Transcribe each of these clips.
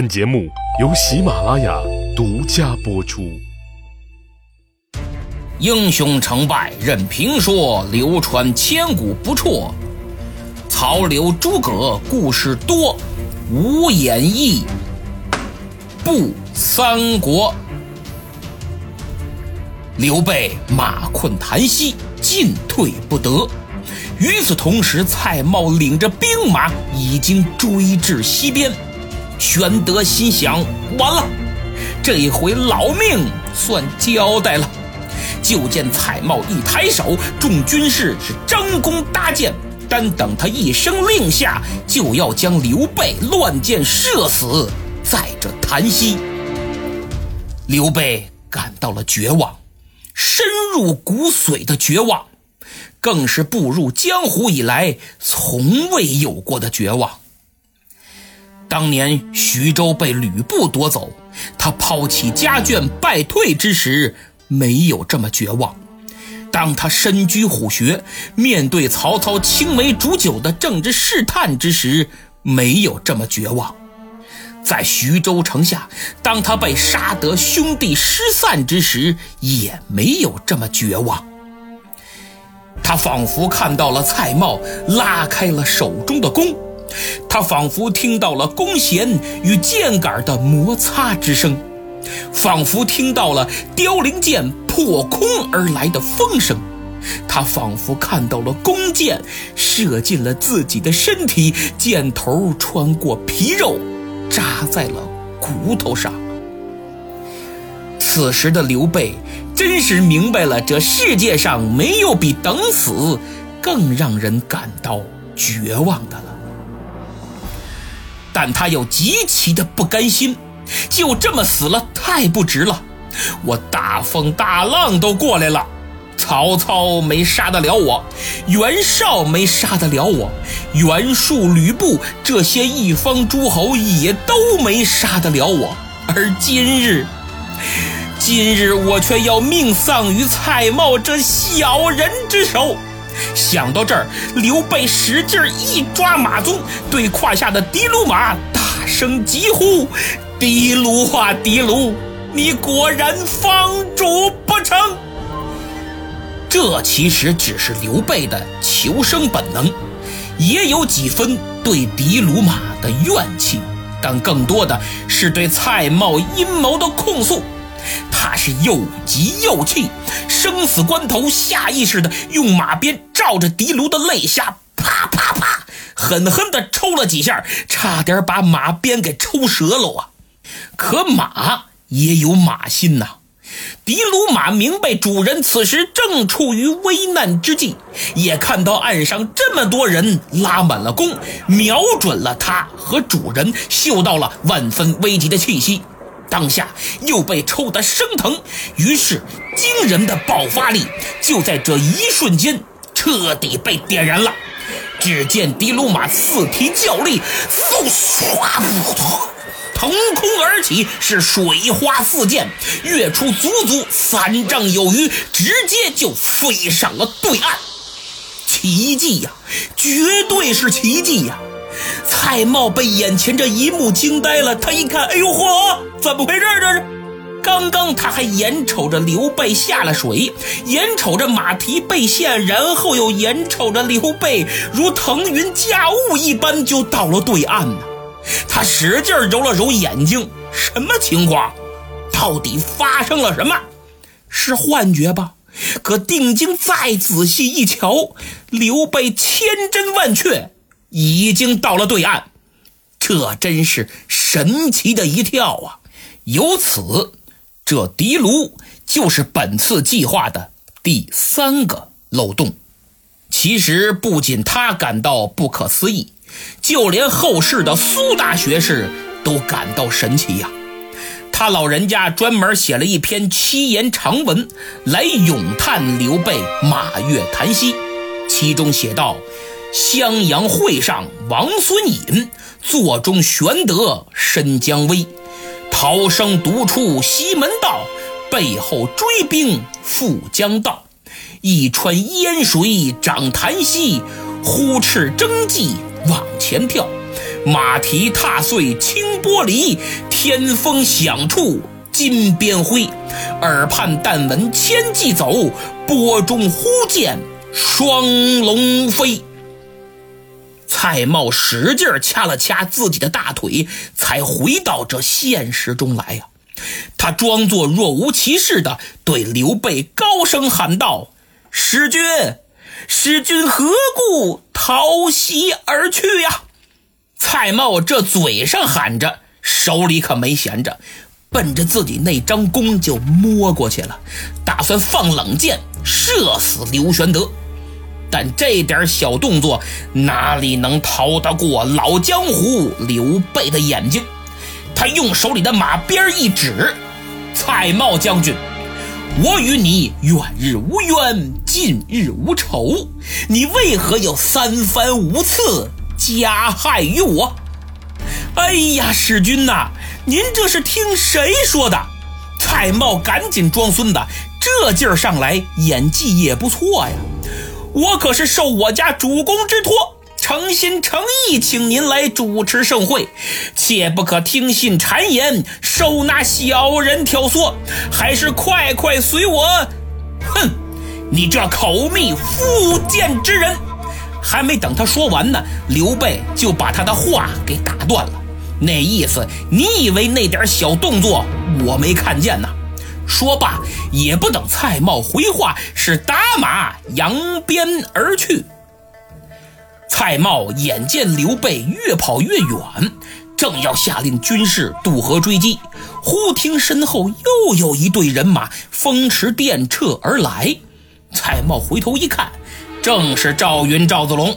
本节目由喜马拉雅独家播出。英雄成败任评说，流传千古不辍。曹刘诸葛故事多，无演义不三国。刘备马困檀溪，进退不得。与此同时，蔡瑁领着兵马已经追至西边。玄德心想：完了，这一回老命算交代了。就见蔡瑁一抬手，众军士是张弓搭箭，单等他一声令下，就要将刘备乱箭射死在这檀溪。刘备感到了绝望，深入骨髓的绝望，更是步入江湖以来从未有过的绝望。当年徐州被吕布夺走，他抛弃家眷败退之时。没有这么绝望。当他身居虎穴，面对曹操青梅煮酒的政治试探之时，没有这么绝望。在徐州城下，当他被杀得兄弟失散之时，也没有这么绝望。他仿佛看到了蔡瑁拉开了手中的弓，他仿佛听到了弓弦与箭杆的摩擦之声。仿佛听到了凋零箭破空而来的风声，他仿佛看到了弓箭射进了自己的身体，箭头穿过皮肉，扎在了骨头上。此时的刘备真是明白了，这世界上没有比等死更让人感到绝望的了。但他又极其的不甘心。就这么死了，太不值了！我大风大浪都过来了，曹操没杀得了我，袁绍没杀得了我，袁术、吕布这些一方诸侯也都没杀得了我。而今日，今日我却要命丧于蔡瑁这小人之手。想到这儿，刘备使劲一抓马鬃，对胯下的的卢马大声疾呼。的卢啊，的卢，你果然方主不成？这其实只是刘备的求生本能，也有几分对的卢马的怨气，但更多的是对蔡瑁阴谋的控诉。他是又急又气，生死关头下意识的用马鞭照着的卢的肋下，啪啪啪，狠狠的抽了几下，差点把马鞭给抽折了啊！可马也有马心呐，的卢马明白主人此时正处于危难之际，也看到岸上这么多人拉满了弓，瞄准了他和主人，嗅到了万分危急的气息，当下又被抽得生疼，于是惊人的爆发力就在这一瞬间彻底被点燃了。只见的卢马四蹄较力，嗖唰。腾空而起，是水花四溅，跃出足足三丈有余，直接就飞上了对岸。奇迹呀，绝对是奇迹呀！蔡瑁被眼前这一幕惊呆了，他一看，哎呦嚯，怎么回事？这是？刚刚他还眼瞅着刘备下了水，眼瞅着马蹄被陷，然后又眼瞅着刘备如腾云驾雾一般就到了对岸呢。他使劲揉了揉眼睛，什么情况？到底发生了什么？是幻觉吧？可定睛再仔细一瞧，刘备千真万确，已经到了对岸。这真是神奇的一跳啊！由此，这狄卢就是本次计划的第三个漏洞。其实，不仅他感到不可思议。就连后世的苏大学士都感到神奇呀！他老人家专门写了一篇七言长文来咏叹刘备马越檀溪，其中写道：“襄阳会上王孙隐，座中玄德申姜维，逃生独出西门道，背后追兵赴江道，一川烟水涨潭溪，呼翅争技。”往前跳，马蹄踏碎清波离，天风响处金鞭挥。耳畔但闻千骑走，波中忽见双龙飞。蔡瑁使劲掐了掐自己的大腿，才回到这现实中来呀。他装作若无其事的对刘备高声喊道：“使君，使君何故逃袭而去呀？”蔡瑁这嘴上喊着，手里可没闲着，奔着自己那张弓就摸过去了，打算放冷箭射死刘玄德。但这点小动作哪里能逃得过老江湖刘备的眼睛？他用手里的马鞭一指：“蔡瑁将军，我与你远日无冤，近日无仇，你为何要三番五次加害于我？”哎呀，使君呐，您这是听谁说的？蔡瑁赶紧装孙子，这劲儿上来，演技也不错呀。我可是受我家主公之托。诚心诚意，请您来主持盛会，切不可听信谗言，受那小人挑唆，还是快快随我！哼，你这口蜜腹剑之人！还没等他说完呢，刘备就把他的话给打断了。那意思，你以为那点小动作我没看见呢？说罢，也不等蔡瑁回话，是打马扬鞭而去。蔡瑁眼见刘备越跑越远，正要下令军士渡河追击，忽听身后又有一队人马风驰电掣而来。蔡瑁回头一看，正是赵云、赵子龙。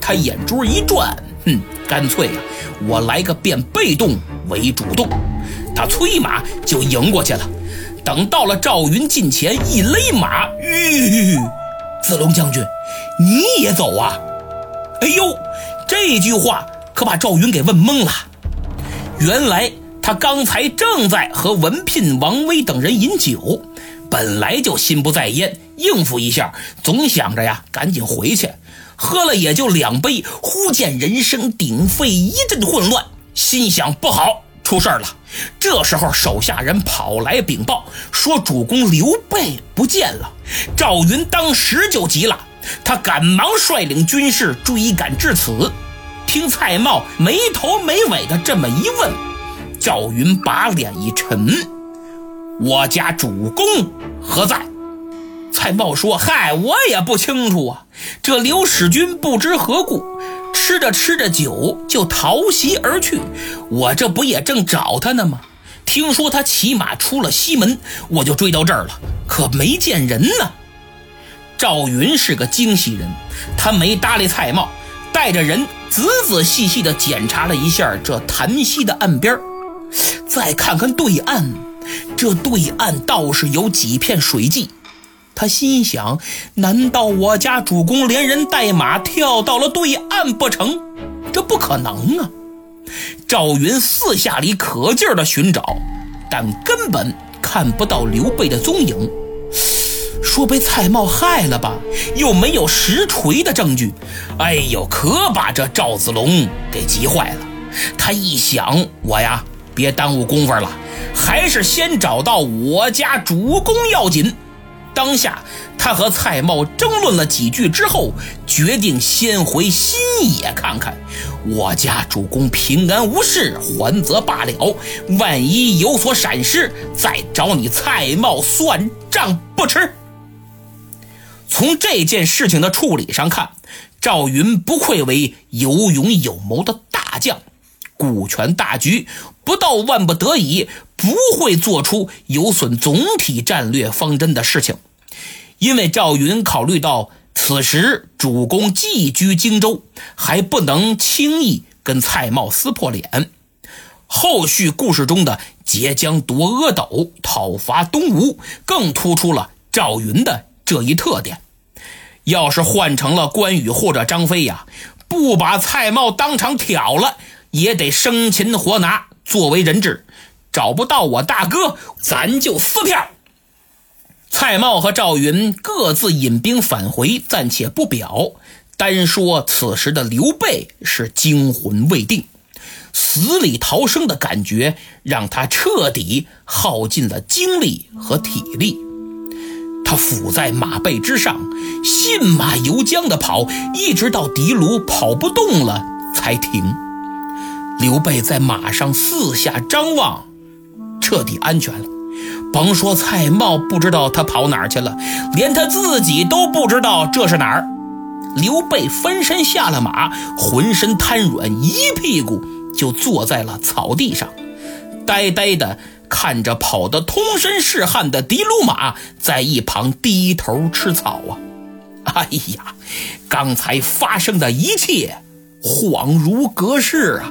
他眼珠一转，哼，干脆啊，我来个变被动为主动。他催马就迎过去了。等到了赵云近前，一勒马，吁，子龙将军，你也走啊？哎呦，这句话可把赵云给问懵了。原来他刚才正在和文聘、王威等人饮酒，本来就心不在焉，应付一下，总想着呀，赶紧回去。喝了也就两杯，忽见人声鼎沸，一阵混乱，心想不好，出事儿了。这时候手下人跑来禀报，说主公刘备不见了。赵云当时就急了。他赶忙率领军士追赶至此，听蔡瑁没头没尾的这么一问，赵云把脸一沉：“我家主公何在？”蔡瑁说：“嗨，我也不清楚啊。这刘使君不知何故，吃着吃着酒就逃袭而去，我这不也正找他呢吗？听说他骑马出了西门，我就追到这儿了，可没见人呢。”赵云是个精细人，他没搭理蔡瑁，带着人仔仔细细地检查了一下这潭溪的岸边再看看对岸，这对岸倒是有几片水迹。他心想：难道我家主公连人带马跳到了对岸不成？这不可能啊！赵云四下里可劲儿地寻找，但根本看不到刘备的踪影。说被蔡瑁害了吧，又没有实锤的证据，哎呦，可把这赵子龙给急坏了。他一想，我呀，别耽误功夫了，还是先找到我家主公要紧。当下，他和蔡瑁争论了几句之后，决定先回新野看看。我家主公平安无事，还则罢了；万一有所闪失，再找你蔡瑁算账不迟。从这件事情的处理上看，赵云不愧为有勇有谋的大将，顾全大局，不到万不得已，不会做出有损总体战略方针的事情。因为赵云考虑到此时主公寄居荆州，还不能轻易跟蔡瑁撕破脸。后续故事中的截江夺阿斗、讨伐东吴，更突出了赵云的。这一特点，要是换成了关羽或者张飞呀，不把蔡瑁当场挑了，也得生擒活拿作为人质。找不到我大哥，咱就撕票。蔡瑁和赵云各自引兵返回，暂且不表。单说此时的刘备是惊魂未定，死里逃生的感觉让他彻底耗尽了精力和体力。他伏在马背之上，信马由缰地跑，一直到敌卢跑不动了才停。刘备在马上四下张望，彻底安全了。甭说蔡瑁不知道他跑哪儿去了，连他自己都不知道这是哪儿。刘备翻身下了马，浑身瘫软，一屁股就坐在了草地上，呆呆的。看着跑得通身是汗的的卢马，在一旁低头吃草啊！哎呀，刚才发生的一切恍如隔世啊！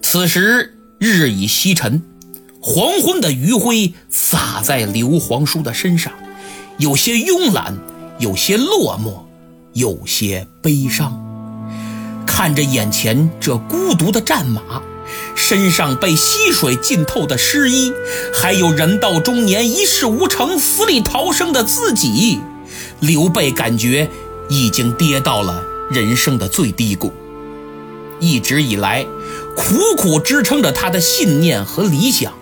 此时日已西沉，黄昏的余晖洒在刘皇叔的身上，有些慵懒，有些落寞，有些悲伤。看着眼前这孤独的战马。身上被溪水浸透的湿衣，还有人到中年一事无成、死里逃生的自己，刘备感觉已经跌到了人生的最低谷。一直以来，苦苦支撑着他的信念和理想，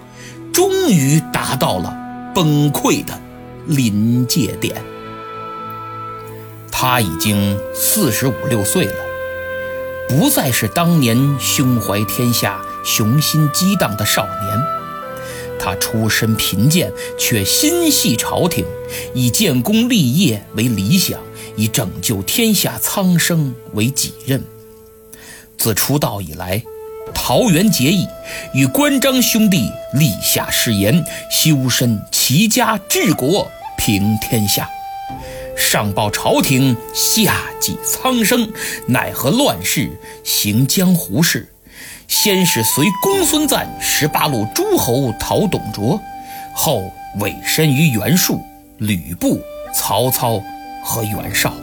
终于达到了崩溃的临界点。他已经四十五六岁了，不再是当年胸怀天下。雄心激荡的少年，他出身贫贱，却心系朝廷，以建功立业为理想，以拯救天下苍生为己任。自出道以来，桃园结义，与关张兄弟立下誓言，修身齐家治国平天下。上报朝廷，下济苍生，奈何乱世行江湖事。先是随公孙瓒十八路诸侯讨董卓，后委身于袁术、吕布、曹操和袁绍。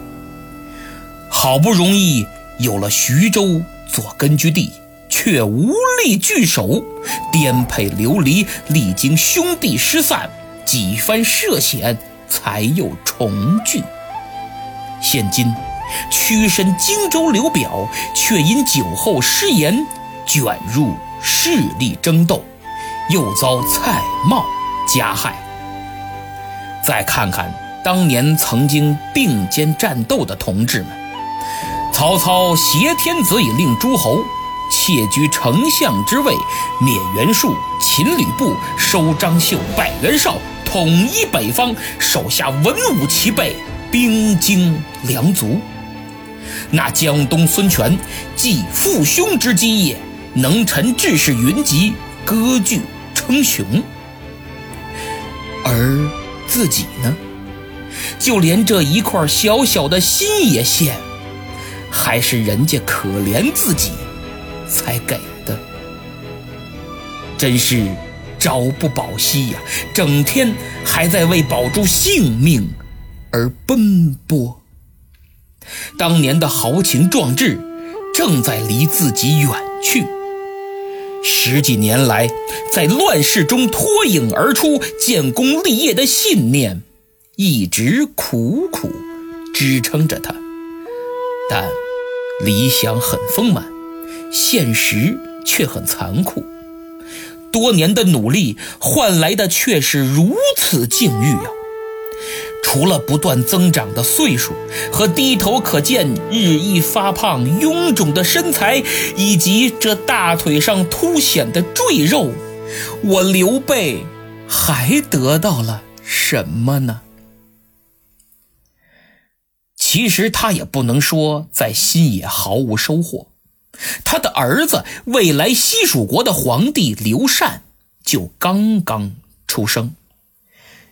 好不容易有了徐州做根据地，却无力聚首，颠沛流离，历经兄弟失散，几番涉险，才又重聚。现今屈身荆州刘表，却因酒后失言。卷入势力争斗，又遭蔡瑁加害。再看看当年曾经并肩战斗的同志们：曹操挟天子以令诸侯，窃居丞相之位，灭袁术，擒吕布，收张绣，败袁绍，统一北方，手下文武齐备，兵精粮足。那江东孙权，继父兄之基业。能臣志士云集，割据称雄，而自己呢？就连这一块小小的心也献，还是人家可怜自己才给的，真是朝不保夕呀！整天还在为保住性命而奔波。当年的豪情壮志，正在离自己远去。十几年来，在乱世中脱颖而出、建功立业的信念，一直苦苦支撑着他。但理想很丰满，现实却很残酷。多年的努力换来的却是如此境遇啊！除了不断增长的岁数和低头可见日益发胖臃肿的身材，以及这大腿上凸显的赘肉，我刘备还得到了什么呢？其实他也不能说在新野毫无收获，他的儿子未来西蜀国的皇帝刘禅就刚刚出生。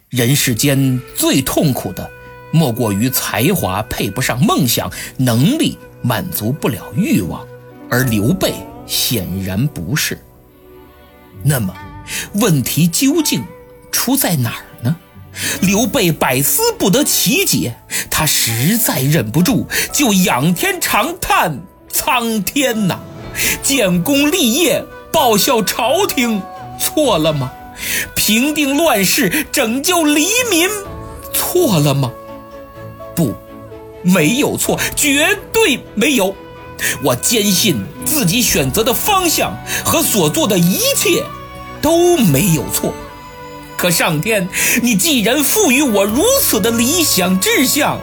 人世间最痛苦的，莫过于才华配不上梦想，能力满足不了欲望，而刘备显然不是。那么，问题究竟出在哪儿呢？刘备百思不得其解，他实在忍不住，就仰天长叹：“苍天呐，建功立业，报效朝廷，错了吗？”平定乱世，拯救黎民，错了吗？不，没有错，绝对没有。我坚信自己选择的方向和所做的一切都没有错。可上天，你既然赋予我如此的理想志向，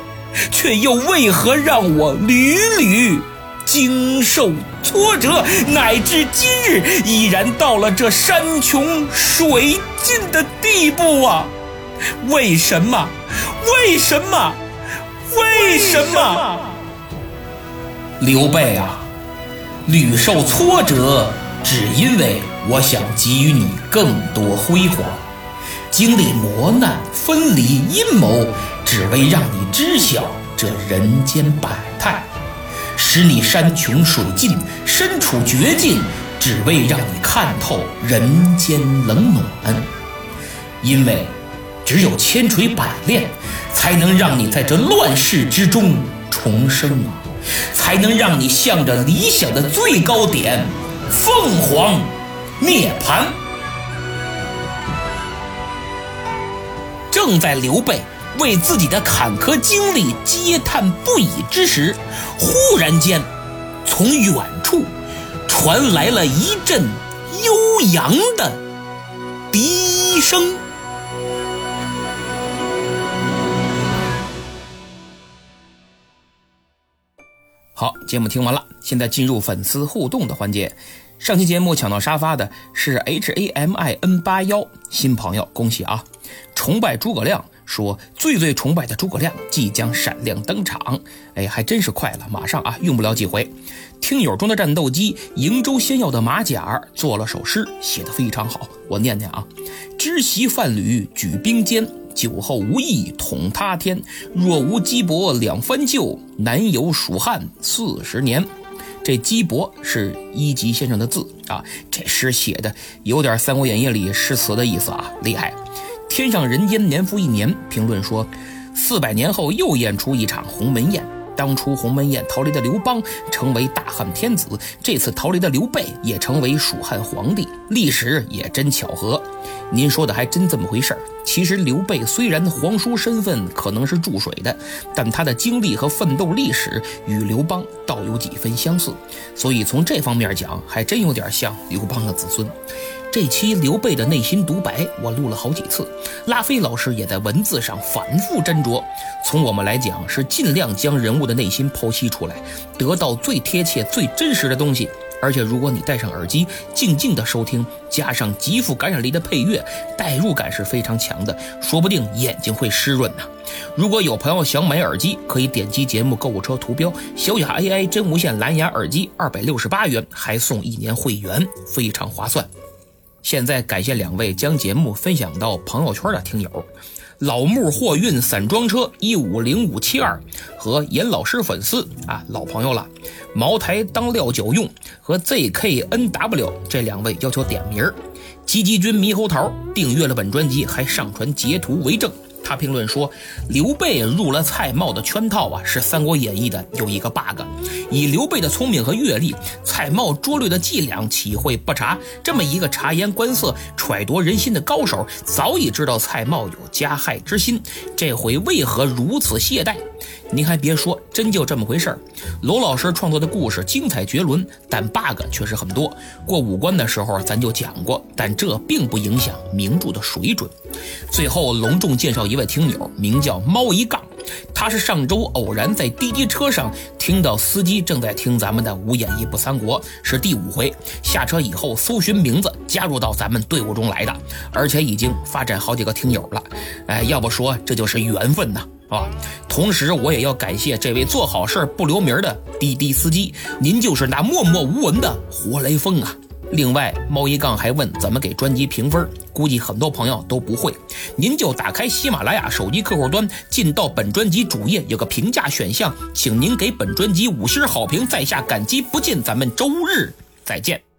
却又为何让我屡屡经受挫折，乃至今日依然到了这山穷水尽的地步啊？为什么？为什么？为什么？刘备啊，屡受挫折，只因为我想给予你更多辉煌。经历磨难、分离、阴谋，只为让你知晓这人间百态；使你山穷水尽、身处绝境，只为让你看透人间冷暖。因为，只有千锤百炼，才能让你在这乱世之中重生，才能让你向着理想的最高点——凤凰涅槃。正在刘备为自己的坎坷经历嗟叹不已之时，忽然间，从远处传来了一阵悠扬的笛声。好，节目听完了，现在进入粉丝互动的环节。上期节目抢到沙发的是 H A M I N 八幺新朋友，恭喜啊！崇拜诸葛亮说最最崇拜的诸葛亮即将闪亮登场，哎，还真是快了，马上啊，用不了几回。听友中的战斗机瀛洲仙药的马甲做了首诗，写的非常好，我念念啊：知席范吕举兵坚，酒后无意统他天。若无鸡伯两番救，难有蜀汉四十年。这鸡伯是一级先生的字啊，这诗写的有点《三国演义》里诗词的意思啊，厉害！天上人间年复一年，评论说，四百年后又演出一场鸿门宴。当初鸿门宴逃离的刘邦成为大汉天子，这次逃离的刘备也成为蜀汉皇帝，历史也真巧合。您说的还真这么回事儿。其实刘备虽然皇叔身份可能是注水的，但他的经历和奋斗历史与刘邦倒有几分相似，所以从这方面讲，还真有点像刘邦的子孙。这期刘备的内心独白我录了好几次，拉菲老师也在文字上反复斟酌。从我们来讲，是尽量将人物的内心剖析出来，得到最贴切、最真实的东西。而且，如果你戴上耳机，静静的收听，加上极富感染力的配乐，代入感是非常强的，说不定眼睛会湿润呢。如果有朋友想买耳机，可以点击节目购物车图标“小雅 AI 真无线蓝牙耳机”，二百六十八元，还送一年会员，非常划算。现在感谢两位将节目分享到朋友圈的听友。老木货运散装车一五零五七二和严老师粉丝啊，老朋友了。茅台当料酒用和 ZKNW 这两位要求点名儿。吉吉君猕猴桃订阅了本专辑，还上传截图为证。他评论说：“刘备入了蔡瑁的圈套啊，是《三国演义》的有一个 bug。以刘备的聪明和阅历，蔡瑁拙劣的伎俩岂会不察？这么一个察言观色、揣度人心的高手，早已知道蔡瑁有加害之心，这回为何如此懈怠？您还别说，真就这么回事儿。罗老师创作的故事精彩绝伦，但 bug 确实很多。过五关的时候咱就讲过，但这并不影响名著的水准。最后隆重介绍一。”位听友名叫猫一杠，他是上周偶然在滴滴车上听到司机正在听咱们的《无演义不三国》，是第五回。下车以后搜寻名字，加入到咱们队伍中来的，而且已经发展好几个听友了。哎，要不说这就是缘分呐，啊！同时，我也要感谢这位做好事不留名的滴滴司机，您就是那默默无闻的活雷锋啊！另外，猫一杠还问怎么给专辑评分，估计很多朋友都不会。您就打开喜马拉雅手机客户端，进到本专辑主页，有个评价选项，请您给本专辑五星好评，在下感激不尽。咱们周日再见。